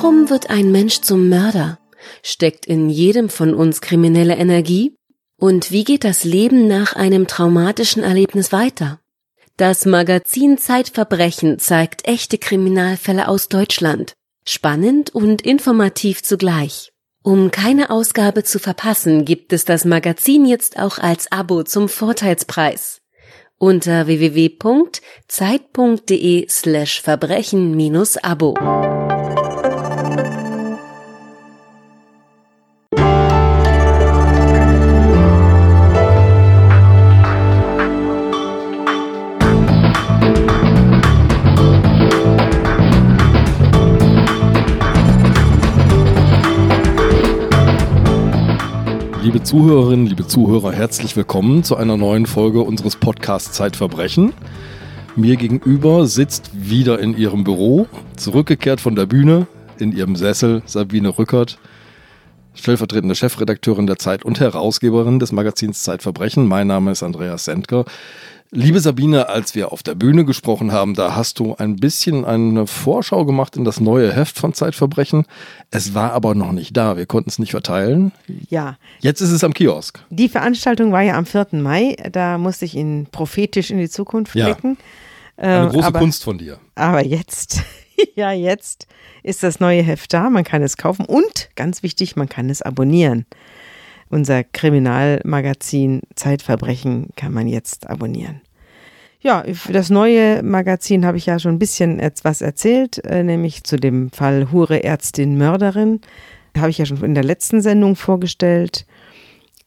Warum wird ein Mensch zum Mörder? Steckt in jedem von uns kriminelle Energie? Und wie geht das Leben nach einem traumatischen Erlebnis weiter? Das Magazin Zeitverbrechen zeigt echte Kriminalfälle aus Deutschland. Spannend und informativ zugleich. Um keine Ausgabe zu verpassen, gibt es das Magazin jetzt auch als Abo zum Vorteilspreis. Unter www.zeit.de slash Verbrechen-Abo. Zuhörerinnen, liebe Zuhörer, herzlich willkommen zu einer neuen Folge unseres Podcasts Zeitverbrechen. Mir gegenüber sitzt wieder in ihrem Büro, zurückgekehrt von der Bühne, in ihrem Sessel Sabine Rückert, stellvertretende Chefredakteurin der Zeit und Herausgeberin des Magazins Zeitverbrechen. Mein Name ist Andreas Sendker. Liebe Sabine, als wir auf der Bühne gesprochen haben, da hast du ein bisschen eine Vorschau gemacht in das neue Heft von Zeitverbrechen. Es war aber noch nicht da. Wir konnten es nicht verteilen. Ja. Jetzt ist es am Kiosk. Die Veranstaltung war ja am 4. Mai. Da musste ich ihn prophetisch in die Zukunft blicken. Ja. Eine Ähm, große aber, Kunst von dir. Aber jetzt, ja, jetzt ist das neue Heft da. Man kann es kaufen und ganz wichtig, man kann es abonnieren. Unser Kriminalmagazin Zeitverbrechen kann man jetzt abonnieren. Ja, für das neue Magazin habe ich ja schon ein bisschen etwas erzählt, äh, nämlich zu dem Fall Hure Ärztin Mörderin. Habe ich ja schon in der letzten Sendung vorgestellt.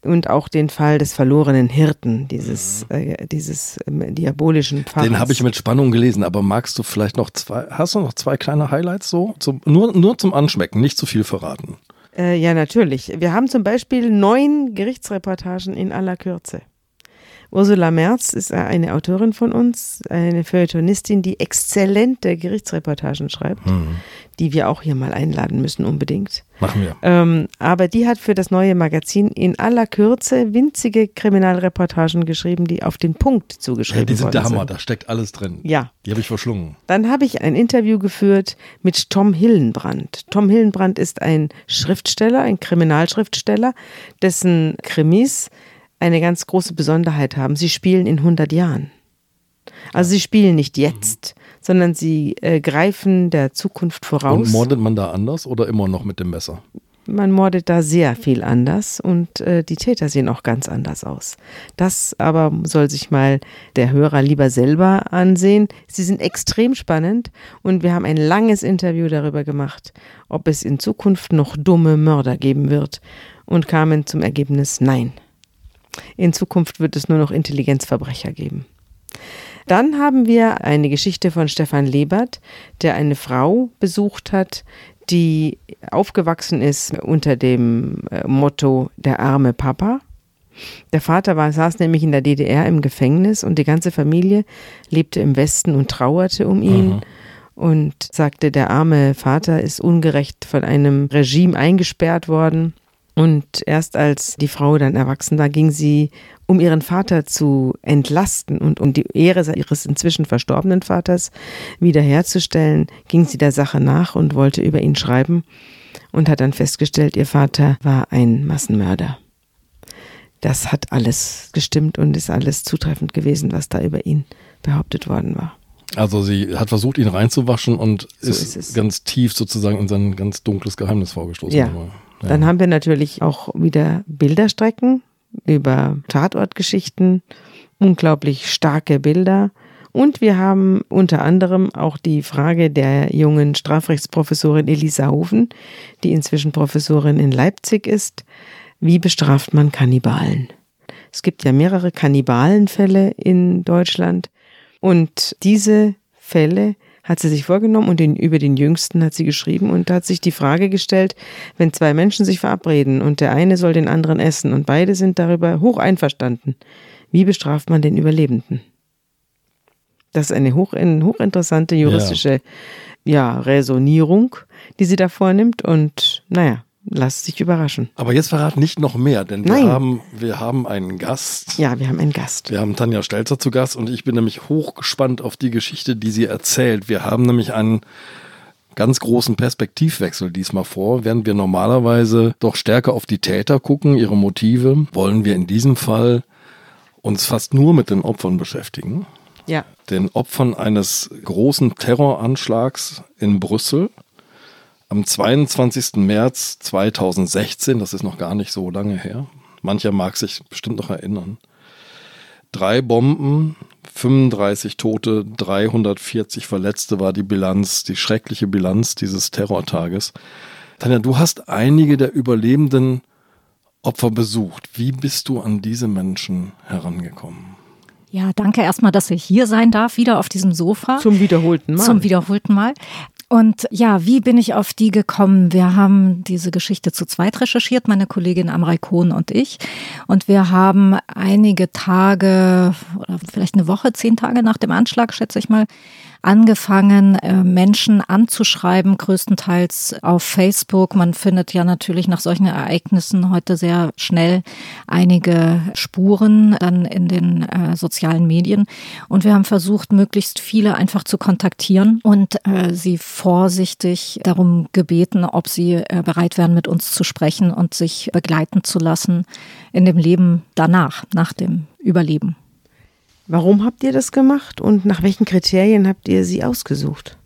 Und auch den Fall des verlorenen Hirten, dieses, äh, dieses ähm, diabolischen Pfarrers. Den habe ich mit Spannung gelesen, aber magst du vielleicht noch zwei, hast du noch zwei kleine Highlights so? Zum, nur, nur zum Anschmecken, nicht zu viel verraten. Äh, ja, natürlich. Wir haben zum Beispiel neun Gerichtsreportagen in aller Kürze. Ursula Merz ist eine Autorin von uns, eine Feuilletonistin, die exzellente Gerichtsreportagen schreibt, Hm. die wir auch hier mal einladen müssen unbedingt. Machen wir. Ähm, aber die hat für das neue Magazin in aller Kürze winzige Kriminalreportagen geschrieben, die auf den Punkt zugeschrieben Ja, die sind worden der Hammer, sind. da steckt alles drin. Ja, Die habe ich verschlungen. dann habe ich ein Interview geführt mit Tom Hillenbrand. Tom Hillenbrand ist ein Schriftsteller, ein Kriminalschriftsteller, dessen Krimis eine ganz große Besonderheit haben. Sie spielen in 100 Jahren. Also sie spielen nicht jetzt, sondern sie äh, greifen der Zukunft voraus. Und mordet man da anders oder immer noch mit dem Messer? Man mordet da sehr viel anders und äh, die Täter sehen auch ganz anders aus. Das aber soll sich mal der Hörer lieber selber ansehen. Sie sind extrem spannend und wir haben ein langes Interview darüber gemacht, ob es in Zukunft noch dumme Mörder geben wird und kamen zum Ergebnis Nein. In Zukunft wird es nur noch Intelligenzverbrecher geben. Dann haben wir eine Geschichte von Stefan Lebert, der eine Frau besucht hat, die aufgewachsen ist unter dem äh, Motto der arme Papa. Der Vater war, saß nämlich in der DDR im Gefängnis und die ganze Familie lebte im Westen und trauerte um ihn und sagte, der arme Vater ist ungerecht von einem Regime eingesperrt worden. Und erst als die Frau dann erwachsen war, ging sie, um ihren Vater zu entlasten und um die Ehre ihres inzwischen verstorbenen Vaters wiederherzustellen, ging sie der Sache nach und wollte über ihn schreiben und hat dann festgestellt, ihr Vater war ein Massenmörder. Das hat alles gestimmt und ist alles zutreffend gewesen, was da über ihn behauptet worden war. Also sie hat versucht, ihn reinzuwaschen und So ist, ist ganz tief sozusagen in sein ganz dunkles Geheimnis vorgestoßen. Ja. Aber, ja. Dann haben wir natürlich auch wieder Bilderstrecken über Tatortgeschichten, unglaublich starke Bilder. Und wir haben unter anderem auch die Frage der jungen Strafrechtsprofessorin Elisa Hofen, die inzwischen Professorin in Leipzig ist. Wie bestraft man Kannibalen? Es gibt ja mehrere Kannibalenfälle in Deutschland. Und diese Fälle hat sie sich vorgenommen und den, über den jüngsten hat sie geschrieben und hat sich die Frage gestellt, wenn zwei Menschen sich verabreden und der eine soll den anderen essen und beide sind darüber hoch einverstanden, wie bestraft man den Überlebenden? Das ist eine hoch, eine hochinteressante juristische ja. Resonierung, die sie da vornimmt und naja, lasst sich überraschen. Aber jetzt verrat nicht noch mehr, denn wir Nein. haben, wir haben einen Gast. Ja, wir haben einen Gast. Wir haben Tanja Stelzer zu Gast und ich bin nämlich hochgespannt auf die Geschichte, die sie erzählt. Wir haben nämlich einen ganz großen Perspektivwechsel diesmal vor. Während wir normalerweise doch stärker auf die Täter gucken, ihre Motive, wollen wir in diesem Fall uns fast nur mit den Opfern beschäftigen. Ja. Den Opfern eines großen Terroranschlags in Brüssel am 22. März 2016, das ist noch gar nicht so lange her. Mancher mag sich bestimmt noch erinnern. Drei Bomben, 35 Tote, 340 Verletzte war die Bilanz, die schreckliche Bilanz dieses Terrortages. Tanja, du hast einige der Überlebenden Opfer besucht. Wie bist du an diese Menschen herangekommen? Ja, danke erstmal, dass ich hier sein darf, wieder auf diesem Sofa. Zum wiederholten Mal. Zum wiederholten Mal. Und ja, wie bin ich auf die gekommen? Wir haben diese Geschichte zu zweit recherchiert, meine Kollegin Amrei Kohn und ich. Und wir haben einige Tage oder vielleicht eine Woche, zehn Tage nach dem Anschlag, schätze ich mal, angefangen, äh, Menschen anzuschreiben, größtenteils auf Facebook. Man findet ja natürlich nach solchen Ereignissen heute sehr schnell einige Spuren dann in den äh, sozialen Medien. Und wir haben versucht, möglichst viele einfach zu kontaktieren und äh, sie vorsichtig darum gebeten, ob sie äh, bereit wären, mit uns zu sprechen und sich begleiten zu lassen in dem Leben danach, nach dem Überleben. Warum habt ihr das gemacht und nach welchen Kriterien habt ihr sie ausgesucht?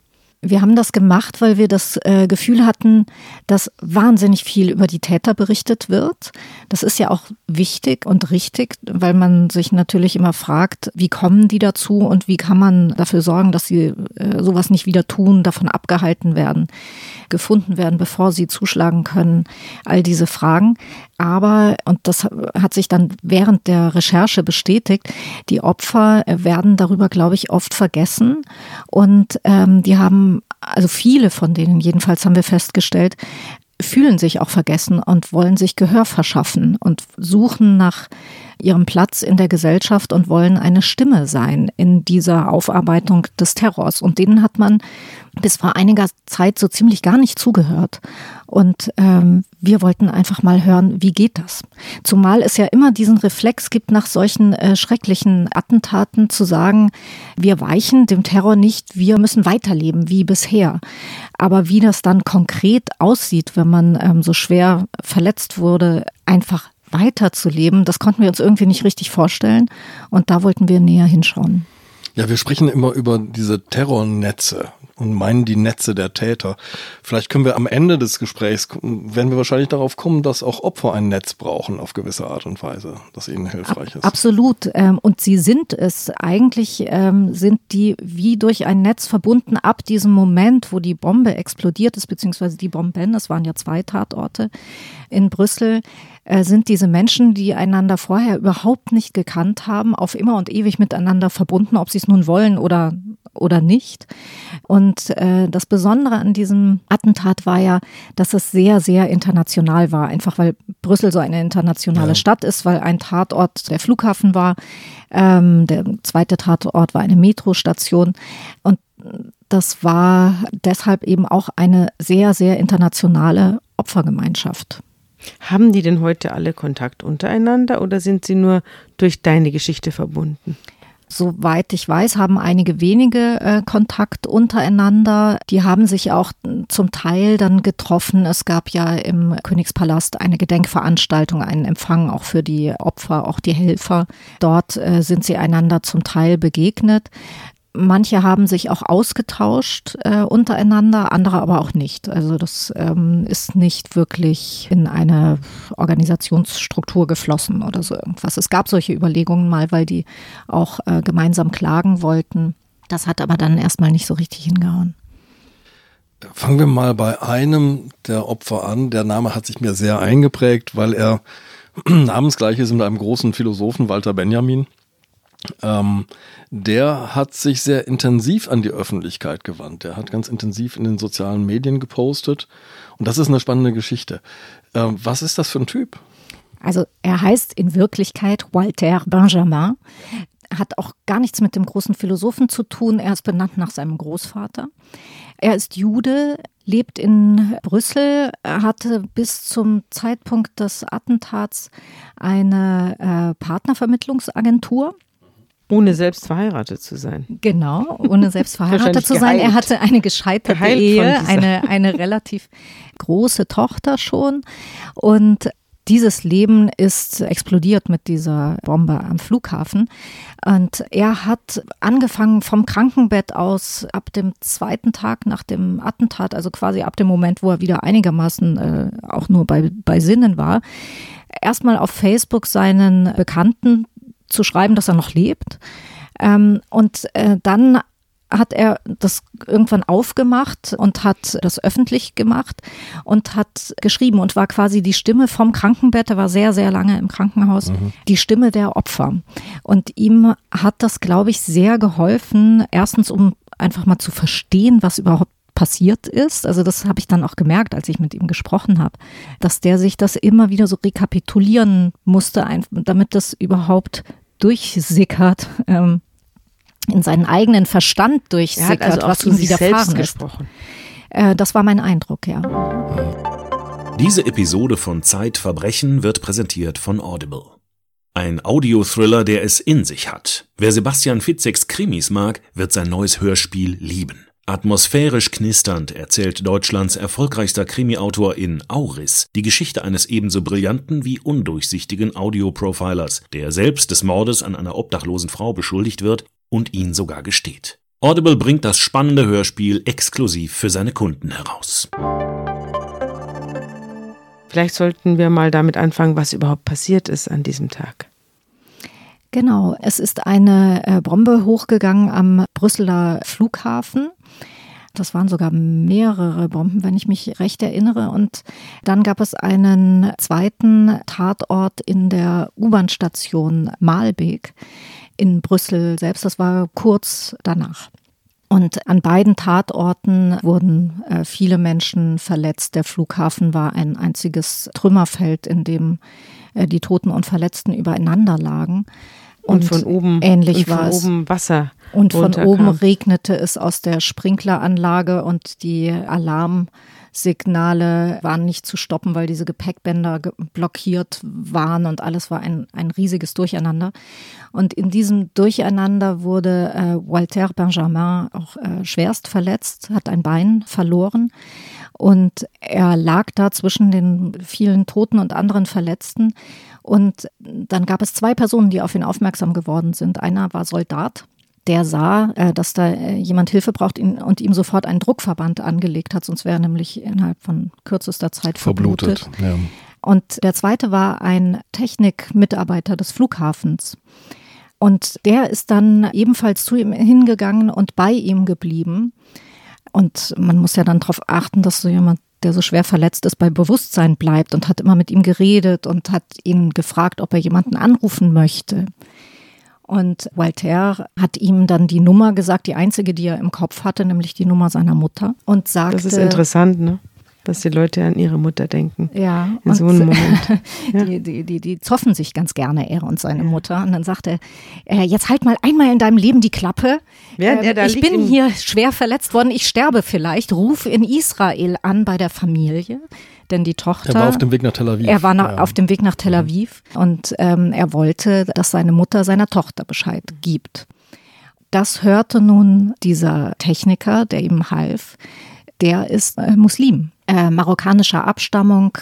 Wir haben das gemacht, weil wir das äh, Gefühl hatten, dass wahnsinnig viel über die Täter berichtet wird. Das ist ja auch wichtig und richtig, weil man sich natürlich immer fragt, wie kommen die dazu und wie kann man dafür sorgen, dass sie äh, sowas nicht wieder tun, davon abgehalten werden, gefunden werden, bevor sie zuschlagen können. All diese Fragen. Aber, und das hat sich dann während der Recherche bestätigt, die Opfer werden darüber, glaube ich, oft vergessen. Und ähm, die haben, also viele von denen jedenfalls haben wir festgestellt, fühlen sich auch vergessen und wollen sich Gehör verschaffen und suchen nach ihrem Platz in der Gesellschaft und wollen eine Stimme sein in dieser Aufarbeitung des Terrors. Und denen hat man bis vor einiger Zeit so ziemlich gar nicht zugehört. Und ähm, wir wollten einfach mal hören, wie geht das? Zumal es ja immer diesen Reflex gibt, nach solchen äh, schrecklichen Attentaten zu sagen, wir weichen dem Terror nicht, wir müssen weiterleben wie bisher. Aber wie das dann konkret aussieht, wenn man ähm, so schwer verletzt wurde, einfach weiterzuleben, das konnten wir uns irgendwie nicht richtig vorstellen. Und da wollten wir näher hinschauen. Ja, wir sprechen immer über diese Terrornetze und meinen die Netze der Täter. Vielleicht können wir am Ende des Gesprächs, werden wir wahrscheinlich darauf kommen, dass auch Opfer ein Netz brauchen auf gewisse Art und Weise, das ihnen hilfreich ist. Absolut. Ähm, und sie sind es. Eigentlich ähm, sind die wie durch ein Netz verbunden ab diesem Moment, wo die Bombe explodiert ist, beziehungsweise die Bomben, es waren ja zwei Tatorte in Brüssel äh, sind diese Menschen, die einander vorher überhaupt nicht gekannt haben, auf immer und ewig miteinander verbunden, ob sie es nun wollen oder oder nicht. Und äh, das Besondere an diesem Attentat war ja, dass es sehr, sehr international war. Einfach weil Brüssel so eine internationale ja. Stadt ist, weil ein Tatort der Flughafen war. Ähm, der zweite Tatort war eine Metrostation. Und das war deshalb eben auch eine sehr, sehr internationale Opfergemeinschaft. Haben die denn heute alle Kontakt untereinander oder sind sie nur durch deine Geschichte verbunden? Soweit ich weiß, haben einige wenige äh, Kontakt untereinander. Die haben sich auch zum Teil dann getroffen. Es gab ja im Königspalast eine Gedenkveranstaltung, einen Empfang auch für die Opfer, auch die Helfer. Dort äh, sind sie einander zum Teil begegnet. Manche haben sich auch ausgetauscht äh, untereinander, andere aber auch nicht. Also das ähm, ist nicht wirklich in eine Organisationsstruktur geflossen oder so irgendwas. Es gab solche Überlegungen mal, weil die auch äh, gemeinsam klagen wollten. Das hat aber dann erstmal nicht so richtig hingehauen. Fangen wir mal bei einem der Opfer an. Der Name hat sich mir sehr eingeprägt, weil er namensgleich ist mit einem großen Philosophen, Walter Benjamin. Ähm, der hat sich sehr intensiv an die Öffentlichkeit gewandt. Der hat ganz intensiv in den sozialen Medien gepostet. Und das ist eine spannende Geschichte. Ähm, was ist das für ein Typ? Also er heißt in Wirklichkeit Walter Benjamin, hat auch gar nichts mit dem großen Philosophen zu tun. Er ist benannt nach seinem Großvater. Er ist Jude, lebt in Brüssel, hatte bis zum Zeitpunkt des Attentats eine äh, Partnervermittlungsagentur Ohne selbst verheiratet zu sein. Genau, ohne selbst verheiratet zu sein. Er hatte eine gescheiterte geheilt Ehe, eine, eine relativ große Tochter schon. Und dieses Leben ist explodiert mit dieser Bombe am Flughafen. Und er hat angefangen vom Krankenbett aus ab dem zweiten Tag nach dem Attentat, also quasi ab dem Moment, wo er wieder einigermaßen äh, auch nur bei, bei Sinnen war, erstmal auf Facebook seinen Bekannten zu schreiben, dass er noch lebt. Ähm, und äh, dann hat er das irgendwann aufgemacht und hat das öffentlich gemacht und hat geschrieben und war quasi die Stimme vom Krankenbett, er war sehr, sehr lange im Krankenhaus, mhm. die Stimme der Opfer. Und ihm hat das, glaube ich, sehr geholfen, erstens, um einfach mal zu verstehen, was überhaupt passiert ist. Also das habe ich dann auch gemerkt, als ich mit ihm gesprochen habe, dass der sich das immer wieder so rekapitulieren musste, damit das überhaupt durchsickert, ähm, in seinen eigenen Verstand durchsickert, also was ihm widerfahren ist. Äh, das war mein Eindruck, ja. Diese Episode von Zeitverbrechen wird präsentiert von Audible. Ein Audiothriller, der es in sich hat. Wer Sebastian Fitzeks Krimis mag, wird sein neues Hörspiel lieben. Atmosphärisch knisternd erzählt Deutschlands erfolgreichster Krimiautor in Auris die Geschichte eines ebenso brillanten wie undurchsichtigen Audioprofilers, der selbst des Mordes an einer obdachlosen Frau beschuldigt wird und ihn sogar gesteht. Audible bringt das spannende Hörspiel exklusiv für seine Kunden heraus. Vielleicht sollten wir mal damit anfangen, was überhaupt passiert ist an diesem Tag. Genau, es ist eine äh, Bombe hochgegangen am Brüsseler Flughafen. Das waren sogar mehrere Bomben, wenn ich mich recht erinnere. Und dann gab es einen zweiten Tatort in der U-Bahn-Station Malbeek in Brüssel selbst. Das war kurz danach. Und an beiden Tatorten wurden äh, viele Menschen verletzt. Der Flughafen war ein einziges Trümmerfeld, in dem äh, die Toten und Verletzten übereinander lagen. Und, und von oben ähnlich und von oben Wasser. Und von oben regnete es aus der Sprinkleranlage und die Alarm Signale waren nicht zu stoppen, weil diese Gepäckbänder blockiert waren und alles war ein, ein riesiges Durcheinander. Und in diesem Durcheinander wurde äh, Walter Benjamin auch äh, schwerst verletzt, hat ein Bein verloren. Und er lag da zwischen den vielen Toten und anderen Verletzten. Und dann gab es zwei Personen, die auf ihn aufmerksam geworden sind. Einer war Soldat der sah, äh, dass da äh, jemand Hilfe braucht und ihm sofort einen Druckverband angelegt hat, sonst wäre er nämlich innerhalb von kürzester Zeit verblutet. verblutet ja. Und der zweite war ein Technikmitarbeiter des Flughafens. Und der ist dann ebenfalls zu ihm hingegangen und bei ihm geblieben. Und man muss ja dann darauf achten, dass so jemand, der so schwer verletzt ist, bei Bewusstsein bleibt und hat immer mit ihm geredet und hat ihn gefragt, ob er jemanden anrufen möchte. Und Walter hat ihm dann die Nummer gesagt, die einzige, die er im Kopf hatte, nämlich die Nummer seiner Mutter. Und sagte. Das ist interessant, ne? Dass die Leute an ihre Mutter denken. Ja. In so einem Moment. Ja. Die, die, die, die zoffen sich ganz gerne, er und seine Mutter. Und dann sagte er, äh, jetzt halt mal einmal in deinem Leben die Klappe. Während er da ich bin hier schwer verletzt worden, ich sterbe vielleicht. Ruf in Israel an bei der Familie denn die Tochter. Er war auf dem Weg nach Tel Aviv. Er war ja. auf dem Weg nach Tel mhm. Aviv und ähm, er wollte, dass seine Mutter seiner Tochter Bescheid gibt. Das hörte nun dieser Techniker, der ihm half. Der ist äh, Muslim, äh, marokkanischer Abstammung,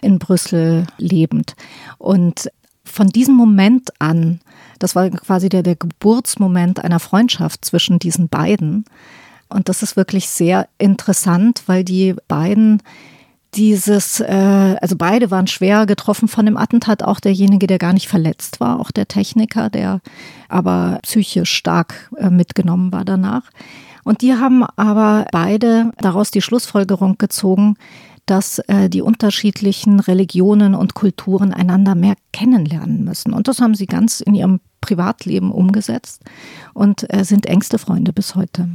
in Brüssel lebend. Und von diesem Moment an, das war quasi der, der Geburtsmoment einer Freundschaft zwischen diesen beiden. Und das ist wirklich sehr interessant, weil die beiden dieses, äh, also beide waren schwer getroffen von dem Attentat, auch derjenige, der gar nicht verletzt war, auch der Techniker, der aber psychisch stark äh, mitgenommen war danach. Und die haben aber beide daraus die Schlussfolgerung gezogen, dass äh, die unterschiedlichen Religionen und Kulturen einander mehr kennenlernen müssen. Und das haben sie ganz in ihrem Privatleben umgesetzt und äh, sind engste Freunde bis heute.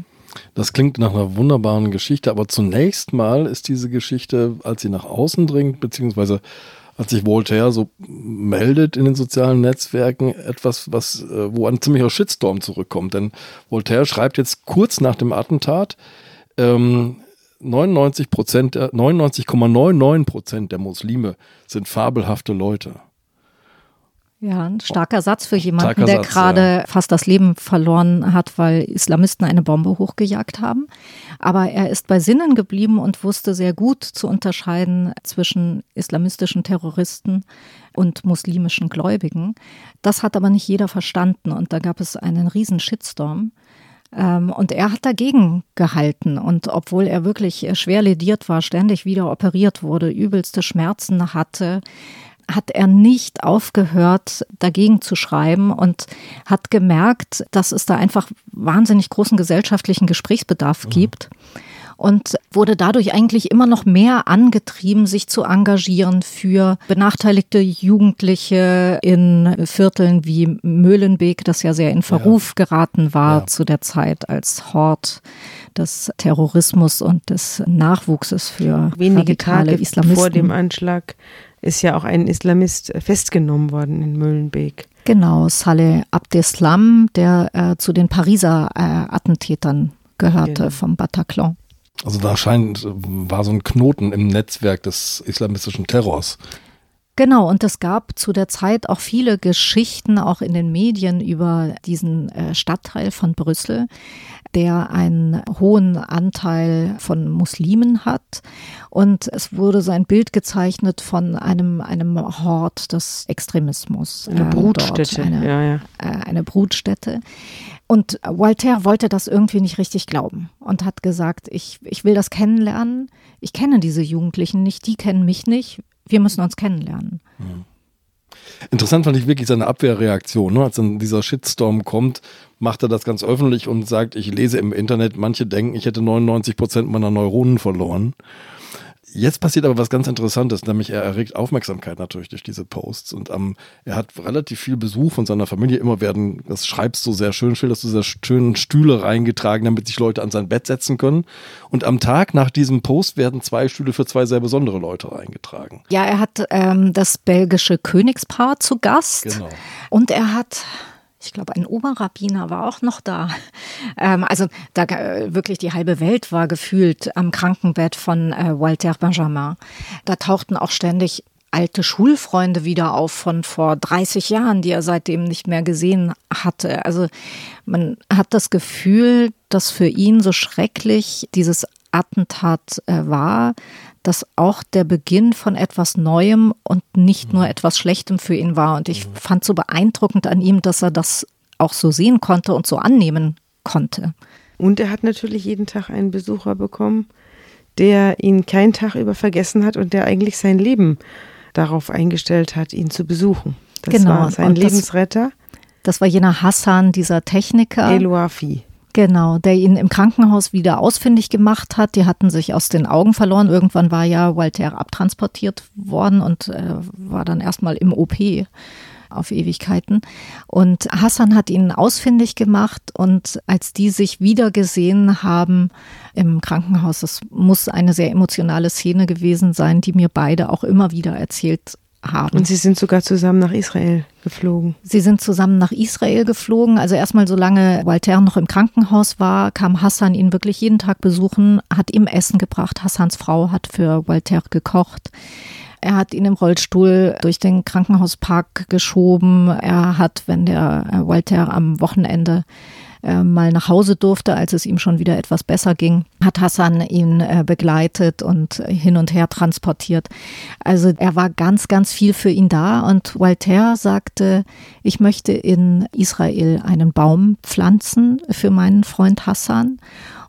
Das klingt nach einer wunderbaren Geschichte, aber zunächst mal ist diese Geschichte, als sie nach außen dringt, beziehungsweise als sich Voltaire so meldet in den sozialen Netzwerken, etwas, was, äh, wo ein ziemlicher Shitstorm zurückkommt. Denn Voltaire schreibt jetzt kurz nach dem Attentat, ähm, 99 Prozent, 99,99 Prozent der Muslime sind fabelhafte Leute. Ja, ein starker Satz für jemanden, starker der gerade ja. fast das Leben verloren hat, weil Islamisten eine Bombe hochgejagt haben. Aber er ist bei Sinnen geblieben und wusste sehr gut zu unterscheiden zwischen islamistischen Terroristen und muslimischen Gläubigen. Das hat aber nicht jeder verstanden und da gab es einen riesen Shitstorm. Ähm, und er hat dagegen gehalten. Und obwohl er wirklich schwer lediert war, ständig wieder operiert wurde, übelste Schmerzen hatte, hat er nicht aufgehört, dagegen zu schreiben und hat gemerkt, dass es da einfach wahnsinnig großen gesellschaftlichen Gesprächsbedarf mhm. gibt und wurde dadurch eigentlich immer noch mehr angetrieben, sich zu engagieren für benachteiligte Jugendliche in Vierteln wie Möhlenbeek, das ja sehr in Verruf ja. geraten war ja. zu der Zeit als Hort des Terrorismus und des Nachwuchses für wenige Tage Islamisten. vor dem Anschlag ist ja auch ein Islamist festgenommen worden in Möhlenbeek. Genau, Saleh Abdeslam, der äh, zu den Pariser äh, Attentätern gehörte genau. vom Bataclan. Also da scheint, war so ein Knoten im Netzwerk des islamistischen Terrors. Genau, und es gab zu der Zeit auch viele Geschichten, auch in den Medien, über diesen äh, Stadtteil von Brüssel, der einen hohen Anteil von Muslimen hat. Und es wurde so ein Bild gezeichnet von einem, einem Hort des Extremismus. Eine äh, Brutstätte. Eine, ja, ja. Äh, eine Brutstätte. Und Voltaire wollte das irgendwie nicht richtig glauben und hat gesagt, ich, ich will das kennenlernen. Ich kenne diese Jugendlichen nicht, die kennen mich nicht wir müssen uns kennenlernen. Mhm. Interessant fand ich wirklich seine Abwehrreaktion. Ne? Als dann dieser Shitstorm kommt, macht er das ganz öffentlich und sagt, ich lese im Internet, manche denken, ich hätte 99 Prozent meiner Neuronen verloren. Jetzt passiert aber was ganz Interessantes, nämlich er erregt Aufmerksamkeit natürlich durch diese Posts und ähm, er hat relativ viel Besuch von seiner Familie. Immer werden, das schreibst du sehr schön, schilderst du sehr schönen Stühle reingetragen, damit sich Leute an sein Bett setzen können. Und am Tag nach diesem Post werden zwei Stühle für zwei sehr besondere Leute reingetragen. Ja, er hat ähm, das belgische Königspaar zu Gast genau. und er hat ich glaube, ein Oberrabbiner war auch noch da. Ähm, also da äh, wirklich die halbe Welt war gefühlt am Krankenbett von äh, Walter Benjamin. Da tauchten auch ständig alte Schulfreunde wieder auf von vor 30 Jahren, die er seitdem nicht mehr gesehen hatte. Also man hat das Gefühl, dass für ihn so schrecklich dieses Attentat äh, war, dass auch der Beginn von etwas Neuem und nicht nur mhm. etwas Schlechtem für ihn war. Und ich mhm. fand so beeindruckend an ihm, dass er das auch so sehen konnte und so annehmen konnte. Und er hat natürlich jeden Tag einen Besucher bekommen, der ihn keinen Tag über vergessen hat und der eigentlich sein Leben darauf eingestellt hat, ihn zu besuchen. Das genau. war sein und Lebensretter. Das, das war jener Hassan, dieser Techniker. Eloafi. Genau, der ihn im Krankenhaus wieder ausfindig gemacht hat. Die hatten sich aus den Augen verloren. Irgendwann war ja Walter abtransportiert worden und äh, war dann erstmal im OP auf Ewigkeiten. Und Hassan hat ihn ausfindig gemacht und als die sich wieder gesehen haben im Krankenhaus, das muss eine sehr emotionale Szene gewesen sein, die mir beide auch immer wieder erzählt haben. Und Sie sind sogar zusammen nach Israel geflogen. Sie sind zusammen nach Israel geflogen. Also erstmal, solange Walter noch im Krankenhaus war, kam Hassan ihn wirklich jeden Tag besuchen, hat ihm Essen gebracht. Hassans Frau hat für Walter gekocht. Er hat ihn im Rollstuhl durch den Krankenhauspark geschoben. Er hat, wenn der äh, Walter am Wochenende äh, mal nach Hause durfte, als es ihm schon wieder etwas besser ging, hat Hassan ihn äh, begleitet und hin und her transportiert. Also er war ganz, ganz viel für ihn da und Walter sagte, ich möchte in Israel einen Baum pflanzen für meinen Freund Hassan.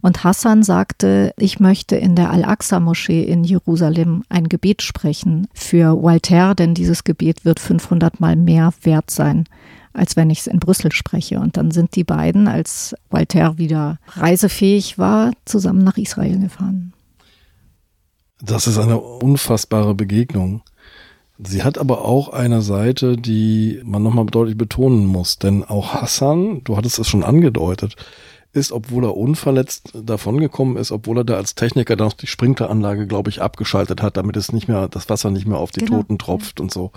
Und Hassan sagte, ich möchte in der Al-Aqsa-Moschee in Jerusalem ein Gebet sprechen für Walter, denn dieses Gebet wird 500 Mal mehr wert sein als wenn ich es in Brüssel spreche. Und dann sind die beiden, als Walter wieder reisefähig war, zusammen nach Israel gefahren. Das ist eine unfassbare Begegnung. Sie hat aber auch eine Seite, die man nochmal deutlich betonen muss. Denn auch Hassan, du hattest es schon angedeutet, ist, obwohl er unverletzt davongekommen ist, obwohl er da als Techniker dann noch die Sprinkleranlage, glaube ich, abgeschaltet hat, damit es nicht mehr, das Wasser nicht mehr auf die genau. Toten tropft und so,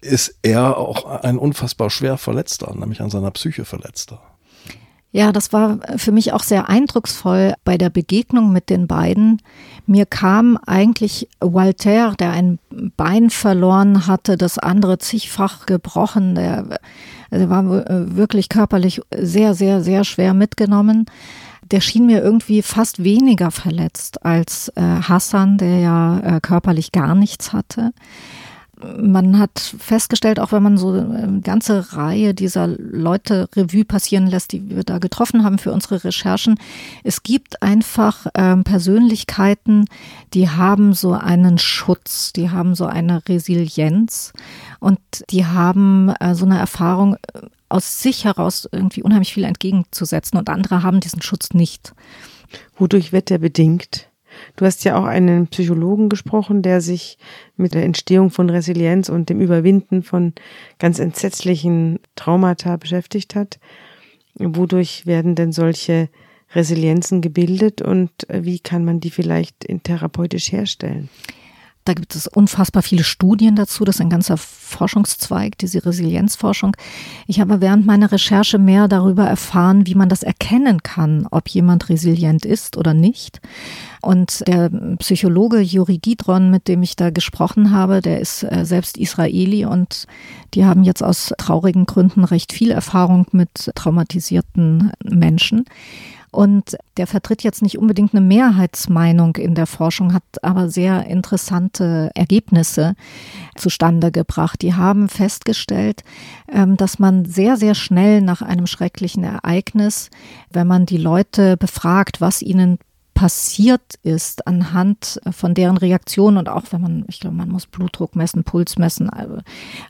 ist er auch ein unfassbar schwer Verletzter, nämlich an seiner Psyche Verletzter. Ja, das war für mich auch sehr eindrucksvoll bei der Begegnung mit den beiden. Mir kam eigentlich Walter, der ein Bein verloren hatte, das andere zigfach gebrochen, der, der war wirklich körperlich sehr, sehr, sehr schwer mitgenommen. Der schien mir irgendwie fast weniger verletzt als äh, Hassan, der ja äh, körperlich gar nichts hatte man hat festgestellt, auch wenn man so eine ganze Reihe dieser Leute Revue passieren lässt, die wir da getroffen haben für unsere Recherchen, es gibt einfach ähm, Persönlichkeiten, die haben so einen Schutz, die haben so eine Resilienz und die haben äh, so eine Erfahrung äh, aus sich heraus irgendwie unheimlich viel entgegenzusetzen und andere haben diesen Schutz nicht. Wodurch wird der bedingt? Du hast ja auch einen Psychologen gesprochen, der sich mit der Entstehung von Resilienz und dem Überwinden von ganz entsetzlichen Traumata beschäftigt hat. Wodurch werden denn solche Resilienzen gebildet und wie kann man die vielleicht therapeutisch herstellen? Da gibt es unfassbar viele Studien dazu. Das ist ein ganzer Forschungszweig, diese Resilienzforschung. Ich habe während meiner Recherche mehr darüber erfahren, wie man das erkennen kann, ob jemand resilient ist oder nicht. Und der Psychologe Juri Gidron, mit dem ich da gesprochen habe, der ist äh, selbst Israeli und die haben jetzt aus traurigen Gründen recht viel Erfahrung mit traumatisierten Menschen. Und der vertritt jetzt nicht unbedingt eine Mehrheitsmeinung in der Forschung, hat aber sehr interessante Ergebnisse zustande gebracht. Die haben festgestellt, ähm, dass man sehr, sehr schnell nach einem schrecklichen Ereignis, wenn man die Leute befragt, was ihnen passiert ist anhand von deren Reaktion und auch wenn man, ich glaube, man muss Blutdruck messen, Puls messen, also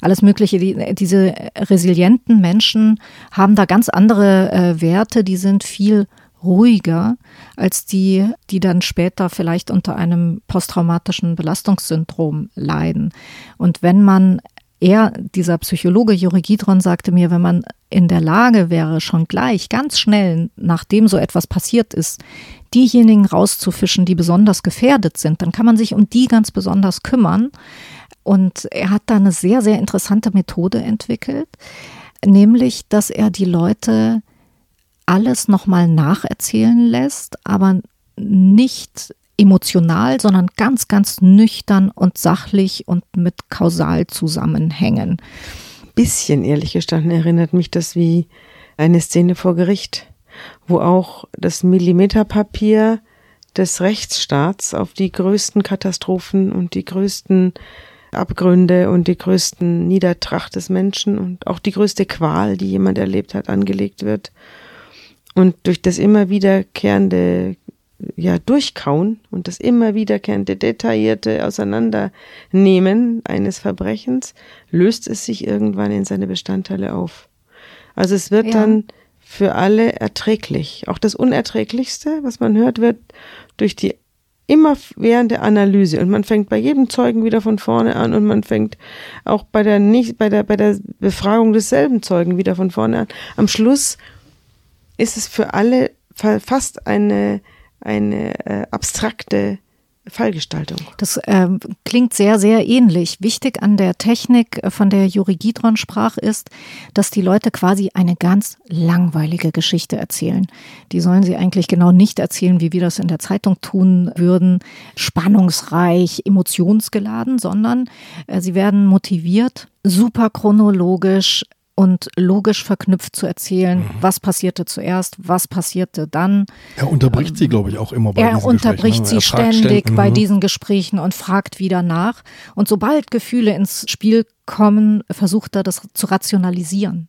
alles Mögliche. Die, diese resilienten Menschen haben da ganz andere äh, Werte, die sind viel ruhiger als die, die dann später vielleicht unter einem posttraumatischen Belastungssyndrom leiden. Und wenn man er, dieser Psychologe Juri Gidron, sagte mir, wenn man in der Lage wäre, schon gleich, ganz schnell, nachdem so etwas passiert ist, diejenigen rauszufischen, die besonders gefährdet sind, dann kann man sich um die ganz besonders kümmern. Und er hat da eine sehr, sehr interessante Methode entwickelt, nämlich, dass er die Leute alles nochmal nacherzählen lässt, aber nicht emotional, sondern ganz, ganz nüchtern und sachlich und mit kausal zusammenhängen. Bisschen ehrlich gestanden erinnert mich das wie eine Szene vor Gericht, wo auch das Millimeterpapier des Rechtsstaats auf die größten Katastrophen und die größten Abgründe und die größten Niedertracht des Menschen und auch die größte Qual, die jemand erlebt hat, angelegt wird. Und durch das immer wiederkehrende ja, Durchkauen und das immer wiederkehrende detaillierte Auseinandernehmen eines Verbrechens löst es sich irgendwann in seine Bestandteile auf. Also es wird ja. dann für alle erträglich. Auch das Unerträglichste, was man hört, wird durch die immerwährende Analyse und man fängt bei jedem Zeugen wieder von vorne an und man fängt auch bei der nicht bei der bei der Befragung desselben Zeugen wieder von vorne an. Am Schluss ist es für alle fast eine, eine äh, abstrakte Fallgestaltung. Das äh, klingt sehr, sehr ähnlich. Wichtig an der Technik, äh, von der Juri Gidron sprach, ist, dass die Leute quasi eine ganz langweilige Geschichte erzählen. Die sollen sie eigentlich genau nicht erzählen, wie wir das in der Zeitung tun würden, spannungsreich, emotionsgeladen, sondern äh, sie werden motiviert, super chronologisch, und logisch verknüpft zu erzählen, mhm. was passierte zuerst, was passierte dann. Er unterbricht sie, glaube ich, auch immer bei er diesen unterbricht ne? Gesprächen. Er sie ständig ständig bei mhm. diesen Gesprächen und fragt wieder nach. Und sobald Gefühle ins Spiel kommen, versucht er das zu rationalisieren.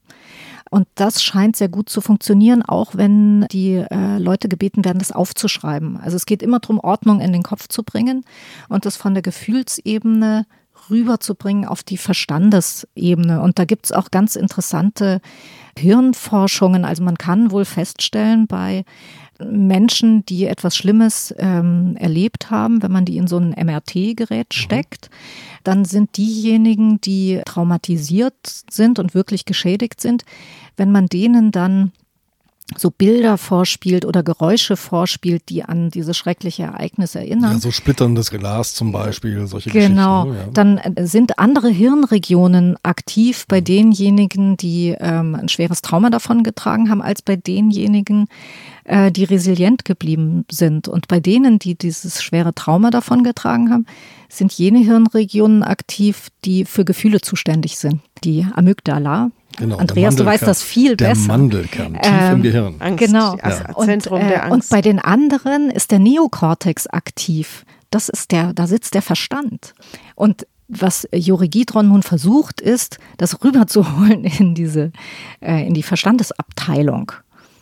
Und das scheint sehr gut zu funktionieren, auch wenn die äh, Leute gebeten werden, das aufzuschreiben. Also es geht immer darum, Ordnung in den Kopf zu bringen und das von der Gefühlsebene rüberzubringen auf die Verstandesebene. Und da gibt es auch ganz interessante Hirnforschungen. Also man kann wohl feststellen bei Menschen, die etwas Schlimmes ähm, erlebt haben, wenn man die in so ein MRT-Gerät mhm. steckt, dann sind diejenigen, die traumatisiert sind und wirklich geschädigt sind, wenn man denen dann so Bilder vorspielt oder Geräusche vorspielt, die an diese schreckliche Ereignis erinnern. Ja, so splitterndes Glas zum Beispiel, solche genau. Geschichten. Genau, dann äh, sind andere Hirnregionen aktiv bei denjenigen, die ähm, ein schweres Trauma davon getragen haben, als bei denjenigen, äh, die resilient geblieben sind. Und bei denen, die dieses schwere Trauma davon getragen haben, sind jene Hirnregionen aktiv, die für Gefühle zuständig sind. Die Amygdala, Genau, Andreas, du weißt das viel der besser. Der Mandelkern, tief Ähm, im Gehirn. Angst, Genau. das Und, Zentrum äh, der und Angst. bei den anderen ist der Neokortex aktiv. Das ist der, da sitzt der Verstand. Und was Juri Gidron nun versucht, ist, das rüberzuholen in diese, äh, in die Verstandesabteilung.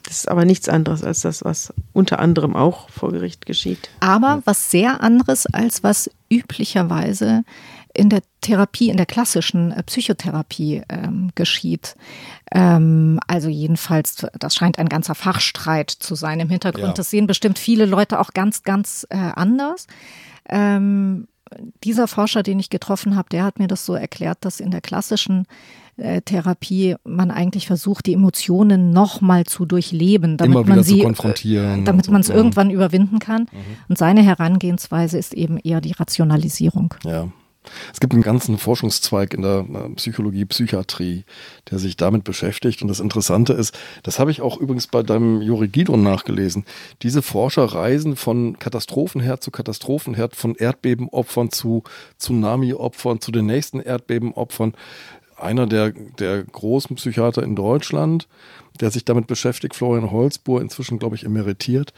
das ist aber nichts anderes als das, was unter anderem auch vor Gericht geschieht. Aber was sehr anderes, als was üblicherweise in der Therapie, in der klassischen äh, Psychotherapie ähm, geschieht. Ähm, also jedenfalls, das scheint ein ganzer Fachstreit zu sein im Hintergrund. Ja. Das sehen bestimmt viele Leute auch ganz, ganz äh, anders. Ähm, dieser Forscher, den ich getroffen habe, der hat mir das so erklärt, dass in der klassischen äh, Therapie man eigentlich versucht, die Emotionen nochmal zu durchleben, damit man sie, konfrontieren. äh, damit man es so. irgendwann überwinden kann. Und seine Herangehensweise ist eben eher die Rationalisierung. Ja. Es gibt einen ganzen Forschungszweig in der äh, Psychologie, Psychiatrie, der sich damit beschäftigt. Und das Interessante ist, das habe ich auch übrigens bei deinem Juri Gidron nachgelesen. Diese Forscher reisen von Katastrophenherd zu Katastrophenherd, von Erdbebenopfern zu Tsunami-Opfern, zu den nächsten Erdbebenopfern. Einer der, der großen Psychiater in Deutschland, der sich damit beschäftigt, Florian Holzbohr, inzwischen, glaube ich, emeritiert,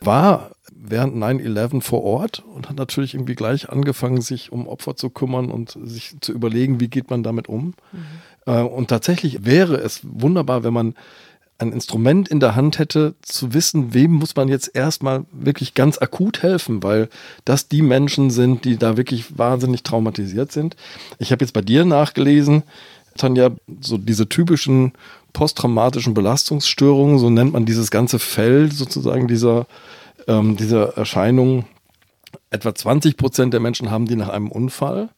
war während 9-11 vor Ort und hat natürlich irgendwie gleich angefangen, sich um Opfer zu kümmern und sich zu überlegen, wie geht man damit um. Äh, Und tatsächlich wäre es wunderbar, wenn man ein Instrument in der Hand hätte, zu wissen, wem muss man jetzt erstmal wirklich ganz akut helfen, weil das die Menschen sind, die da wirklich wahnsinnig traumatisiert sind. Ich habe jetzt bei dir nachgelesen, Tanja, so diese typischen posttraumatischen Belastungsstörungen, so nennt man dieses ganze Feld sozusagen dieser, ähm, dieser Erscheinung. Etwa 20 Prozent der Menschen haben die nach einem Unfall,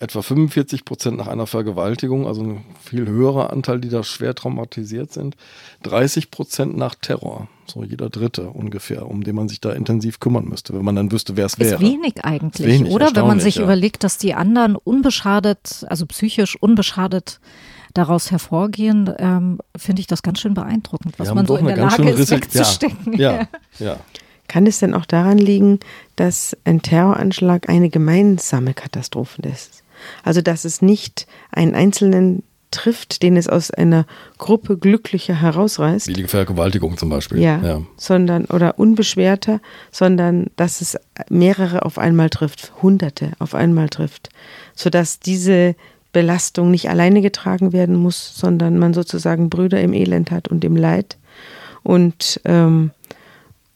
etwa 45 Prozent nach einer Vergewaltigung, also ein viel höherer Anteil, die da schwer traumatisiert sind, 30 Prozent nach Terror, so jeder Dritte ungefähr, um den man sich da intensiv kümmern müsste, wenn man dann wüsste, wer es wäre. Ist wenig eigentlich, Ist wenig, oder? Wenn man sich ja. überlegt, dass die anderen unbeschadet, also psychisch unbeschadet daraus hervorgehen, ähm, finde ich das ganz schön beeindruckend, was man so in der Lage ist, wegzustecken. Ja, ja, ja. Kann es denn auch daran liegen, dass ein Terroranschlag eine gemeinsame Katastrophe ist? Also dass es nicht einen Einzelnen trifft, den es aus einer Gruppe glücklicher herausreißt, Wie die Vergewaltigung zum Beispiel. ja, ja. sondern oder unbeschwerter, sondern dass es mehrere auf einmal trifft, Hunderte auf einmal trifft, sodass diese Belastung nicht alleine getragen werden muss, sondern man sozusagen Brüder im Elend hat und im Leid und ähm,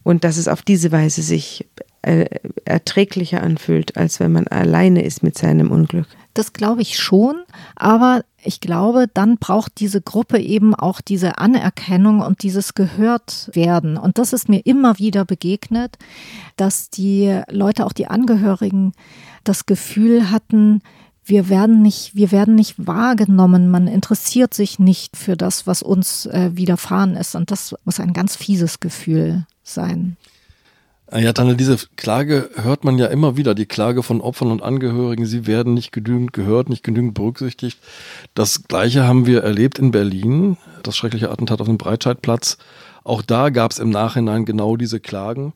und dass es auf diese Weise sich äh, erträglicher anfühlt, als wenn man alleine ist mit seinem Unglück. Das glaube ich schon, aber ich glaube, dann braucht diese Gruppe eben auch diese Anerkennung und dieses gehört werden. Und das ist mir immer wieder begegnet, dass die Leute, auch die Angehörigen, das Gefühl hatten, wir werden nicht, wir werden nicht wahrgenommen. Man interessiert sich nicht für das, was uns äh, widerfahren ist. Und das muss ein ganz fieses Gefühl sein. Ah Ja, Daniel, diese Klage hört man ja immer wieder, die Klage von Opfern und Angehörigen, sie werden nicht genügend gehört, nicht genügend berücksichtigt. Das Gleiche haben wir erlebt in Berlin, das schreckliche Attentat auf dem Breitscheidplatz. Auch da gab es im Nachhinein genau diese Klagen.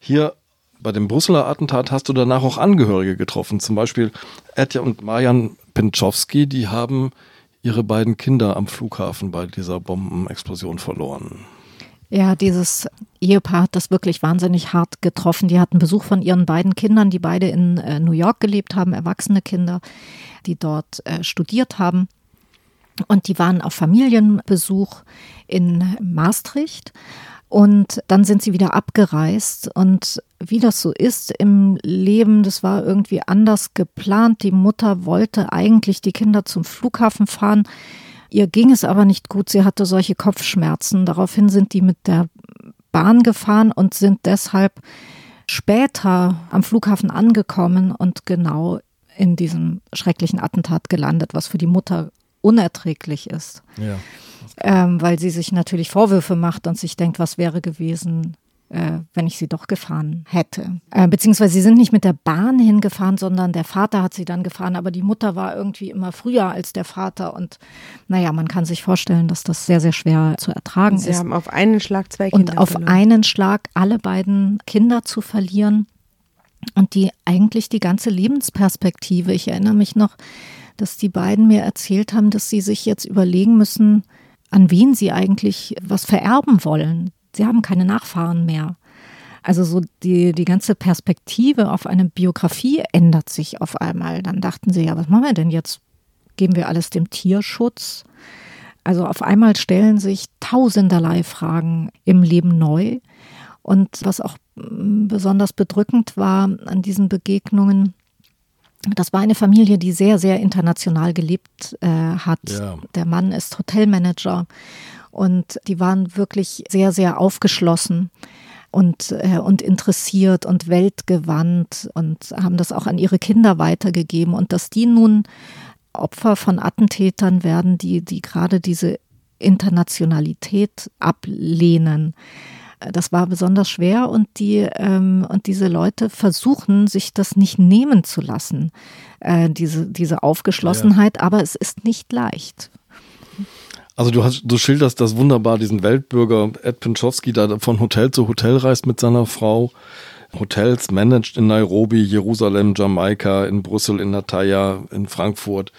Hier bei dem Brüsseler Attentat hast du danach auch Angehörige getroffen, zum Beispiel Etja und Marian Pinchowski, die haben ihre beiden Kinder am Flughafen bei dieser Bombenexplosion verloren. Ja, dieses Ehepaar hat das wirklich wahnsinnig hart getroffen. Die hatten Besuch von ihren beiden Kindern, die beide in äh, New York gelebt haben, erwachsene Kinder, die dort äh, studiert haben. Und die waren auf Familienbesuch in Maastricht. Und dann sind sie wieder abgereist. Und wie das so ist im Leben, das war irgendwie anders geplant. Die Mutter wollte eigentlich die Kinder zum Flughafen fahren. Ihr ging es aber nicht gut. Sie hatte solche Kopfschmerzen. Daraufhin sind die mit der Bahn gefahren und sind deshalb später am Flughafen angekommen und genau in diesem schrecklichen Attentat gelandet, was für die Mutter unerträglich ist. Ja. Ähm, weil sie sich natürlich Vorwürfe macht und sich denkt, was wäre gewesen, äh, wenn ich sie doch gefahren hätte. Äh, beziehungsweise sie sind nicht mit der Bahn hingefahren, sondern der Vater hat sie dann gefahren, aber die Mutter war irgendwie immer früher als der Vater und naja, man kann sich vorstellen, dass das sehr, sehr schwer zu ertragen Sie ist. haben auf einen Schlag zwei Kinder Und auf verloren. einen Schlag alle beiden Kinder zu verlieren und die eigentlich die ganze Lebensperspektive. Ich erinnere mich noch, dass die beiden mir erzählt haben, dass sie sich jetzt überlegen müssen, an wen sie eigentlich was vererben wollen. Sie haben keine Nachfahren mehr. Also so die, die ganze Perspektive auf eine Biografie ändert sich auf einmal. Dann dachten sie, ja, was machen wir denn jetzt? Geben wir alles dem Tierschutz? Also auf einmal stellen sich tausenderlei Fragen im Leben neu. Und was auch mm, besonders bedrückend war an diesen Begegnungen, das war eine Familie, die sehr, sehr international gelebt äh, hat. Ja. Der Mann ist Hotelmanager und die waren wirklich sehr, sehr aufgeschlossen und, äh, und interessiert und weltgewandt und haben das auch an ihre Kinder weitergegeben. Und dass die nun Opfer von Attentätern werden, die, die gerade diese Internationalität ablehnen. Das war besonders schwer und die ähm, und diese Leute versuchen, sich das nicht nehmen zu lassen, äh, diese, diese Aufgeschlossenheit, aber es ist nicht leicht. Also du hast, du schilderst das wunderbar, diesen Weltbürger Ed Pinchowski, der von Hotel zu Hotel reist mit seiner Frau. Hotels managed in Nairobi, Jerusalem, Jamaika, in Brüssel, in Nataya, in Frankfurt.